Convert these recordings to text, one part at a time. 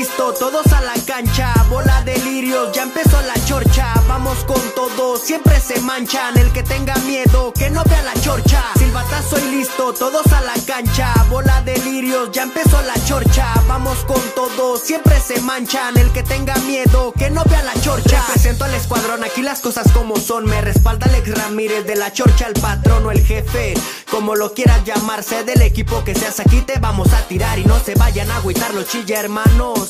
listo, todos a la cancha. Bola de lirios, ya empezó la chorcha. Vamos con todo, siempre se manchan. El que tenga miedo, que no vea la chorcha. Silbatazo y listo, todos a la cancha. Bola de lirios, ya empezó la chorcha. Vamos con todo, siempre se manchan. El que tenga miedo, que no vea la chorcha. Presento al escuadrón, aquí las cosas como son. Me respalda Alex Ramírez de la chorcha, el patrón o el jefe. Como lo quieras llamarse, del equipo que seas aquí te vamos a tirar. Y no se vayan a agüitar los chilla hermanos.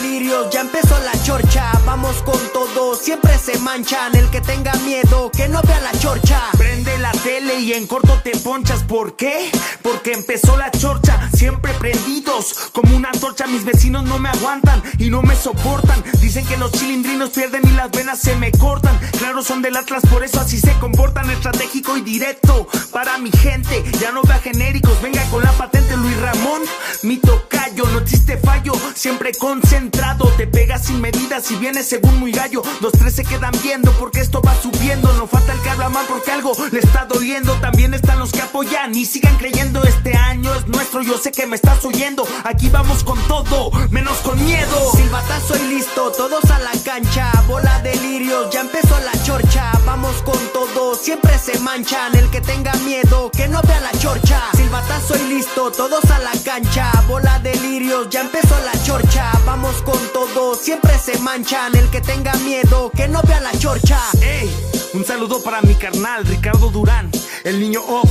lirios, ya empezó la chorcha. Vamos con todo, siempre se manchan. El que tenga miedo, que no vea la chorcha. Prende la tele y en corto te ponchas. ¿Por qué? Porque empezó la chorcha, siempre prendidos. Como una antorcha, mis vecinos no me aguantan y no me soportan. Dicen que los chilindrinos pierden y las venas se me cortan. Claro, son del Atlas, por eso así se comportan. Estratégico y directo para mi gente. Ya no vea genéricos, venga con la patente Luis Ramón. Mi tocayo, no existe fallo, siempre concentrado. Te pegas sin medidas y vienes según muy gallo. Los tres se quedan viendo porque esto va subiendo. No falta el que habla mal porque algo le está doliendo. También están los que apoyan y sigan creyendo. Este año es nuestro, yo sé que me estás oyendo. Aquí vamos con todo, menos con miedo. Silbatazo y listo, todos a la cancha. Bola de lirios, ya empezó la chorcha. Vamos con todo, siempre se manchan. El que tenga miedo, que no vea la chorcha. Silbatazo y listo, todos a la cancha. Bola de lirios, ya empezó la chorcha. Vamos con todo, siempre se manchan. El que tenga miedo, que no vea la chorcha. Ey, un saludo para mi carnal Ricardo Durán, el niño O.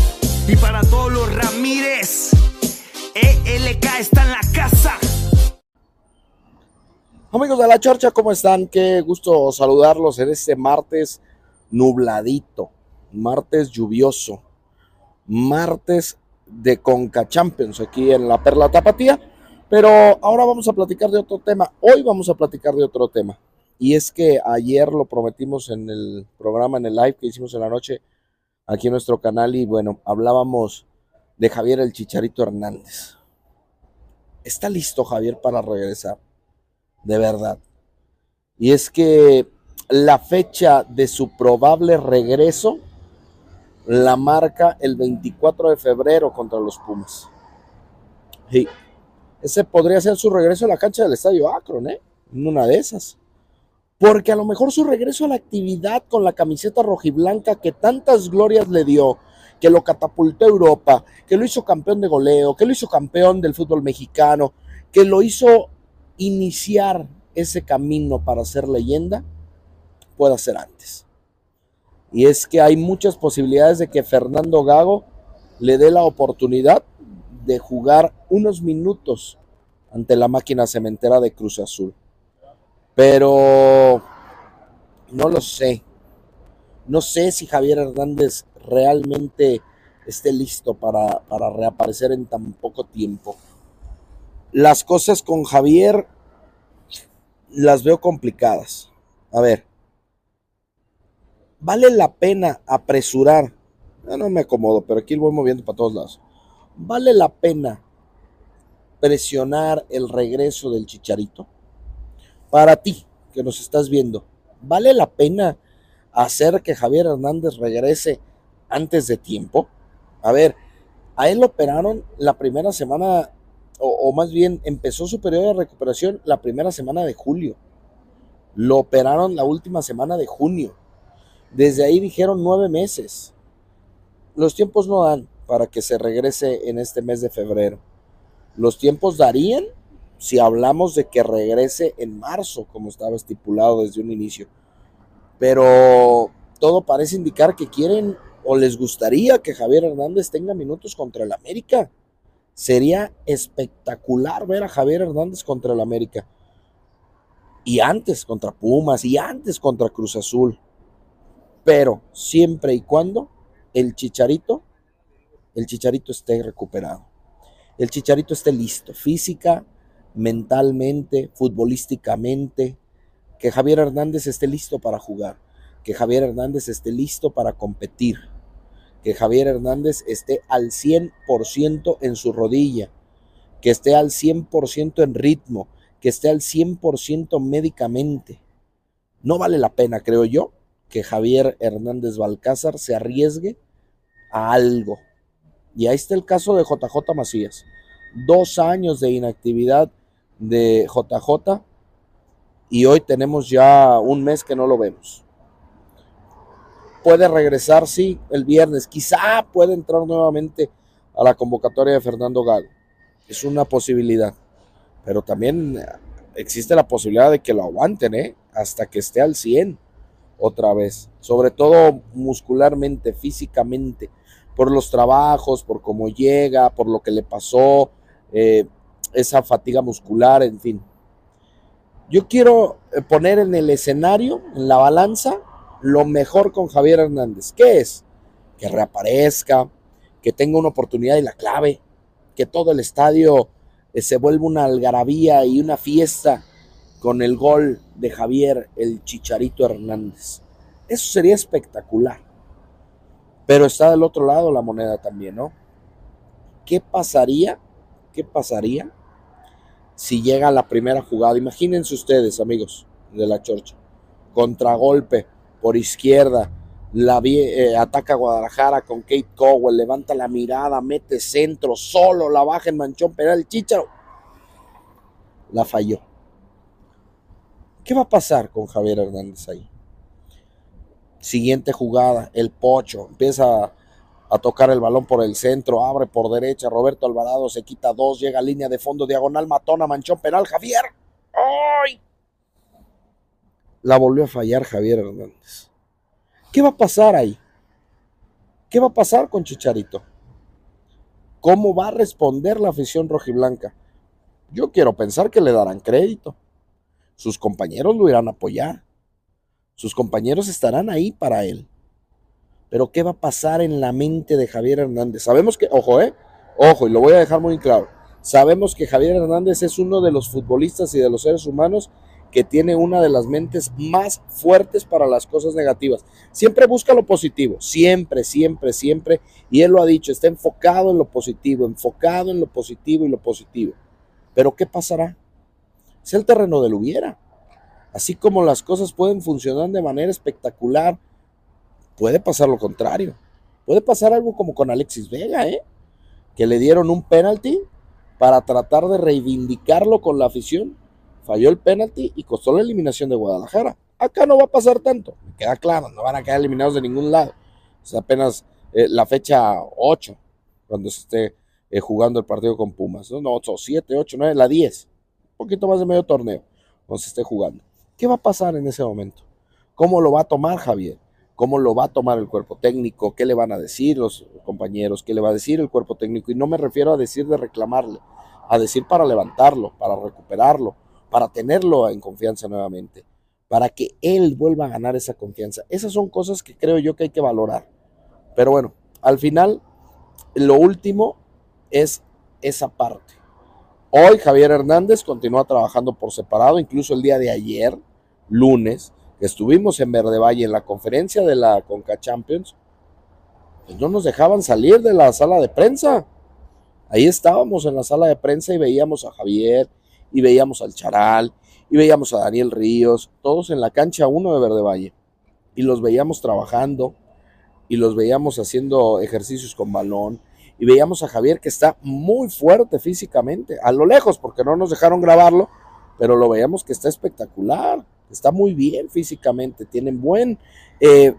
Y para todos los Ramírez. ELK está en la casa. Amigos de la Chorcha, ¿cómo están? Qué gusto saludarlos en este martes nubladito, martes lluvioso, martes de Conca Champions aquí en la Perla Tapatía. Pero ahora vamos a platicar de otro tema. Hoy vamos a platicar de otro tema. Y es que ayer lo prometimos en el programa, en el live que hicimos en la noche aquí en nuestro canal. Y bueno, hablábamos de Javier el Chicharito Hernández. ¿Está listo Javier para regresar? De verdad. Y es que la fecha de su probable regreso la marca el 24 de febrero contra los Pumas. Sí. Ese podría ser su regreso a la cancha del Estadio Akron, ¿eh? En una de esas. Porque a lo mejor su regreso a la actividad con la camiseta rojiblanca que tantas glorias le dio, que lo catapultó a Europa, que lo hizo campeón de goleo, que lo hizo campeón del fútbol mexicano, que lo hizo iniciar ese camino para ser leyenda, pueda ser antes. Y es que hay muchas posibilidades de que Fernando Gago le dé la oportunidad de jugar unos minutos ante la máquina cementera de Cruz Azul. Pero no lo sé. No sé si Javier Hernández realmente esté listo para, para reaparecer en tan poco tiempo. Las cosas con Javier las veo complicadas. A ver, ¿vale la pena apresurar? Ya no me acomodo, pero aquí lo voy moviendo para todos lados. ¿Vale la pena presionar el regreso del chicharito? Para ti, que nos estás viendo, ¿vale la pena hacer que Javier Hernández regrese antes de tiempo? A ver, a él lo operaron la primera semana, o, más bien empezó su periodo de recuperación la primera semana de julio. Lo operaron la última semana de junio. Desde ahí dijeron nueve meses. Los tiempos no dan para que se regrese en este mes de febrero. Los tiempos darían si hablamos de que regrese en marzo, como estaba estipulado desde un inicio. Pero todo parece indicar que quieren o les gustaría que Javier Hernández tenga minutos contra el América. Sería espectacular ver a Javier Hernández contra el América. Y antes contra Pumas y antes contra Cruz Azul. Pero siempre y cuando el Chicharito, el Chicharito esté recuperado. El Chicharito esté listo, física, mentalmente, futbolísticamente, que Javier Hernández esté listo para jugar, que Javier Hernández esté listo para competir, que Javier Hernández esté al 100% en su rodilla, que esté al 100% en ritmo, que esté al 100% médicamente. No vale la pena, creo yo, que Javier Hernández Balcázar se arriesgue a algo. Y ahí está el caso de JJ Macías. Dos años de inactividad de JJ y hoy tenemos ya un mes que no lo vemos. Puede regresar, sí, el viernes. Quizá puede entrar nuevamente a la convocatoria de Fernando Gago. Es una posibilidad. Pero también existe la posibilidad de que lo aguanten, ¿eh? Hasta que esté al 100 otra vez. Sobre todo muscularmente, físicamente. Por los trabajos, por cómo llega, por lo que le pasó, eh, esa fatiga muscular, en fin. Yo quiero eh, poner en el escenario, en la balanza, lo mejor con Javier Hernández. ¿Qué es? Que reaparezca, que tenga una oportunidad y la clave, que todo el estadio eh, se vuelva una algarabía y una fiesta con el gol de Javier el Chicharito Hernández. Eso sería espectacular. Pero está del otro lado la moneda también, ¿no? ¿Qué pasaría? ¿Qué pasaría si llega la primera jugada. Imagínense ustedes, amigos de la Chorcha. Contragolpe por izquierda. La eh, ataca Guadalajara con Kate Cowell. Levanta la mirada, mete centro, solo la baja en manchón penal. El Chicharo la falló. ¿Qué va a pasar con Javier Hernández ahí? Siguiente jugada, el Pocho empieza a tocar el balón por el centro, abre por derecha, Roberto Alvarado se quita dos, llega a línea de fondo, diagonal, matona, manchón penal, Javier. ¡Ay! La volvió a fallar Javier Hernández. ¿Qué va a pasar ahí? ¿Qué va a pasar con Chicharito? ¿Cómo va a responder la afición rojiblanca? Yo quiero pensar que le darán crédito. Sus compañeros lo irán a apoyar. Sus compañeros estarán ahí para él. Pero ¿qué va a pasar en la mente de Javier Hernández? Sabemos que, ojo, eh, ojo, y lo voy a dejar muy claro. Sabemos que Javier Hernández es uno de los futbolistas y de los seres humanos que tiene una de las mentes más fuertes para las cosas negativas. Siempre busca lo positivo, siempre, siempre, siempre. Y él lo ha dicho, está enfocado en lo positivo, enfocado en lo positivo y lo positivo. Pero ¿qué pasará? Es el terreno del hubiera. Así como las cosas pueden funcionar de manera espectacular puede pasar lo contrario. Puede pasar algo como con Alexis Vega, ¿eh? que le dieron un penalti para tratar de reivindicarlo con la afición. Falló el penalti y costó la eliminación de Guadalajara. Acá no va a pasar tanto, queda claro, no van a quedar eliminados de ningún lado. Es apenas eh, la fecha 8, cuando se esté eh, jugando el partido con Pumas. No, no 7, 8, 9, la 10. Un poquito más de medio torneo, cuando se esté jugando. ¿Qué va a pasar en ese momento? ¿Cómo lo va a tomar Javier? cómo lo va a tomar el cuerpo técnico, qué le van a decir los compañeros, qué le va a decir el cuerpo técnico. Y no me refiero a decir de reclamarle, a decir para levantarlo, para recuperarlo, para tenerlo en confianza nuevamente, para que él vuelva a ganar esa confianza. Esas son cosas que creo yo que hay que valorar. Pero bueno, al final, lo último es esa parte. Hoy Javier Hernández continúa trabajando por separado, incluso el día de ayer, lunes, estuvimos en Verde Valle en la conferencia de la Conca Champions, pues no nos dejaban salir de la sala de prensa. Ahí estábamos en la sala de prensa y veíamos a Javier, y veíamos al Charal, y veíamos a Daniel Ríos, todos en la cancha 1 de Verde Valle. Y los veíamos trabajando, y los veíamos haciendo ejercicios con balón, y veíamos a Javier que está muy fuerte físicamente, a lo lejos, porque no nos dejaron grabarlo, pero lo veíamos que está espectacular está muy bien físicamente, tienen buen eh,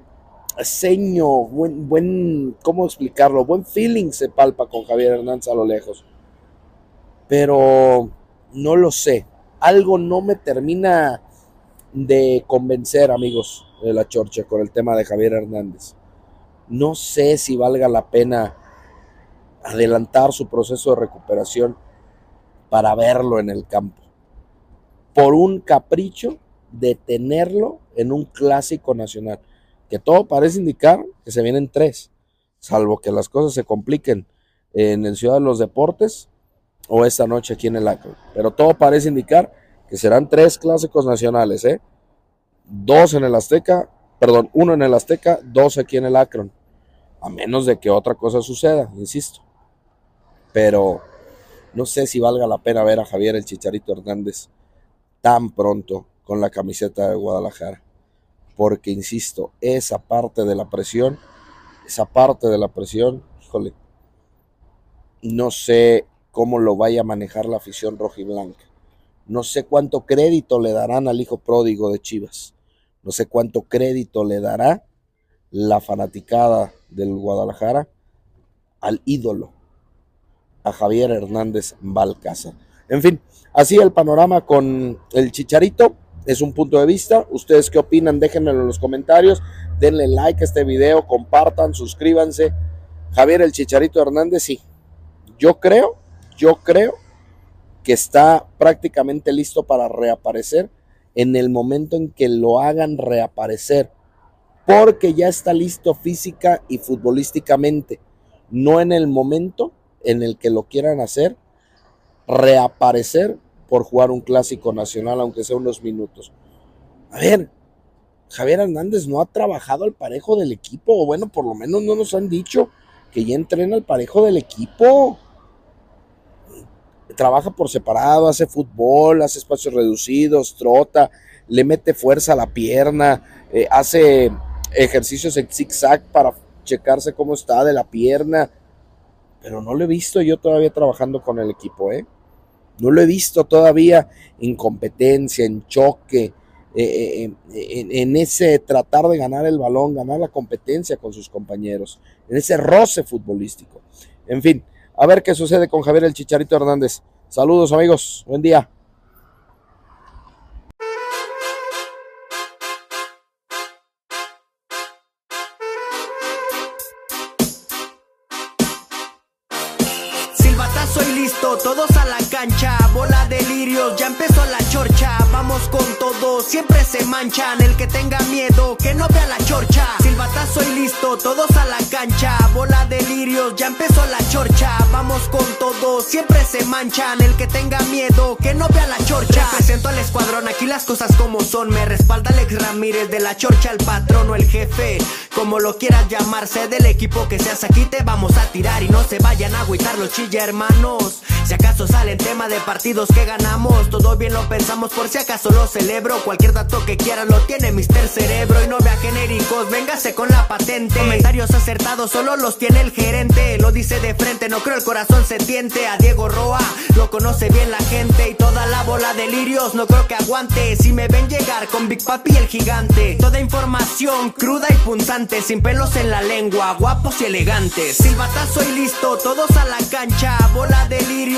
seño, buen, buen, ¿cómo explicarlo? Buen feeling se palpa con Javier Hernández a lo lejos. Pero no lo sé, algo no me termina de convencer, amigos de la Chorcha, con el tema de Javier Hernández. No sé si valga la pena adelantar su proceso de recuperación para verlo en el campo. Por un capricho de tenerlo en un clásico nacional. Que todo parece indicar que se vienen tres, salvo que las cosas se compliquen en el Ciudad de los Deportes o esta noche aquí en el Akron. Pero todo parece indicar que serán tres clásicos nacionales, ¿eh? Dos en el Azteca, perdón, uno en el Azteca, dos aquí en el Akron. A menos de que otra cosa suceda, insisto. Pero no sé si valga la pena ver a Javier el Chicharito Hernández tan pronto con la camiseta de Guadalajara. Porque, insisto, esa parte de la presión, esa parte de la presión, híjole, no sé cómo lo vaya a manejar la afición rojiblanca. No sé cuánto crédito le darán al hijo pródigo de Chivas. No sé cuánto crédito le dará la fanaticada del Guadalajara al ídolo, a Javier Hernández Balcázar. En fin, así el panorama con el Chicharito. Es un punto de vista. ¿Ustedes qué opinan? Déjenmelo en los comentarios. Denle like a este video, compartan, suscríbanse. Javier el Chicharito Hernández, sí. Yo creo, yo creo que está prácticamente listo para reaparecer en el momento en que lo hagan reaparecer. Porque ya está listo física y futbolísticamente. No en el momento en el que lo quieran hacer reaparecer por jugar un clásico nacional, aunque sea unos minutos. A ver, Javier Hernández no ha trabajado al parejo del equipo, o bueno, por lo menos no nos han dicho que ya entrena al parejo del equipo. Trabaja por separado, hace fútbol, hace espacios reducidos, trota, le mete fuerza a la pierna, eh, hace ejercicios en zigzag para checarse cómo está de la pierna. Pero no lo he visto yo todavía trabajando con el equipo, ¿eh? No lo he visto todavía en competencia, en choque, eh, eh, en, ese tratar de ganar el balón, ganar la competencia con sus compañeros, en ese roce futbolístico. En fin, a ver qué sucede con Javier el Chicharito Hernández. Saludos amigos, buen día. Soy listo, todos a la cancha, bola de lirios, ya empezó la chorcha, vamos con todo, siempre se manchan, el que tenga miedo, que no vea la chorcha, silbatazo y listo, todos a la cancha, bola de lirios, ya empezó la chorcha, vamos con todo, siempre se manchan, el que tenga miedo, que no vea la chorcha, presento al escuadrón, aquí las cosas como son, me respalda Alex Ramírez, de la chorcha el patrón o el jefe, como lo quieras llamarse, del equipo que seas aquí te vamos a tirar y no se vayan a agüitar los chilla hermanos. Si acaso sale tema de partidos que ganamos, todo bien lo pensamos por si acaso lo celebro. Cualquier dato que quieran lo tiene Mister Cerebro y no vea genéricos, véngase con la patente. Comentarios acertados solo los tiene el gerente, lo dice de frente, no creo el corazón se tiente. A Diego Roa lo conoce bien la gente y toda la bola de lirios no creo que aguante. Si me ven llegar con Big Papi el gigante, toda información cruda y punzante, sin pelos en la lengua, guapos y elegantes. Silbatazo y listo, todos a la cancha, bola de lirios,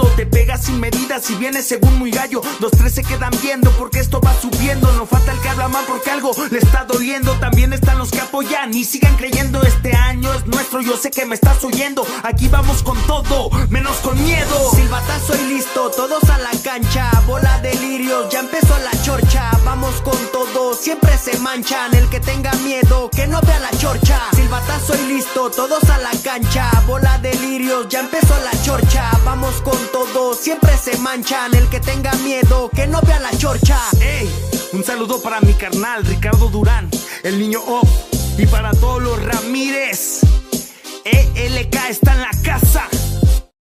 Te pegas sin medidas y vienes según muy gallo. Los tres se quedan viendo porque esto va subiendo. No falta el que habla mal porque algo le está doliendo. También están los que apoyan y sigan creyendo. Este año es nuestro, yo sé que me estás oyendo. Aquí vamos con todo, menos con miedo. Silbatazo y listo, todos a la cancha. Bola de lirios, ya empezó la chorcha. Vamos con todo, siempre se manchan. El que tenga miedo, que no vea la chorcha. Silbatazo y listo, todos a la cancha. Bola de lirios, ya empezó la chorcha vamos con todo, siempre se manchan. El que tenga miedo, que no vea la chorcha. Ey, un saludo para mi carnal Ricardo Durán, el niño off, y para todos los Ramírez. ELK está en la casa.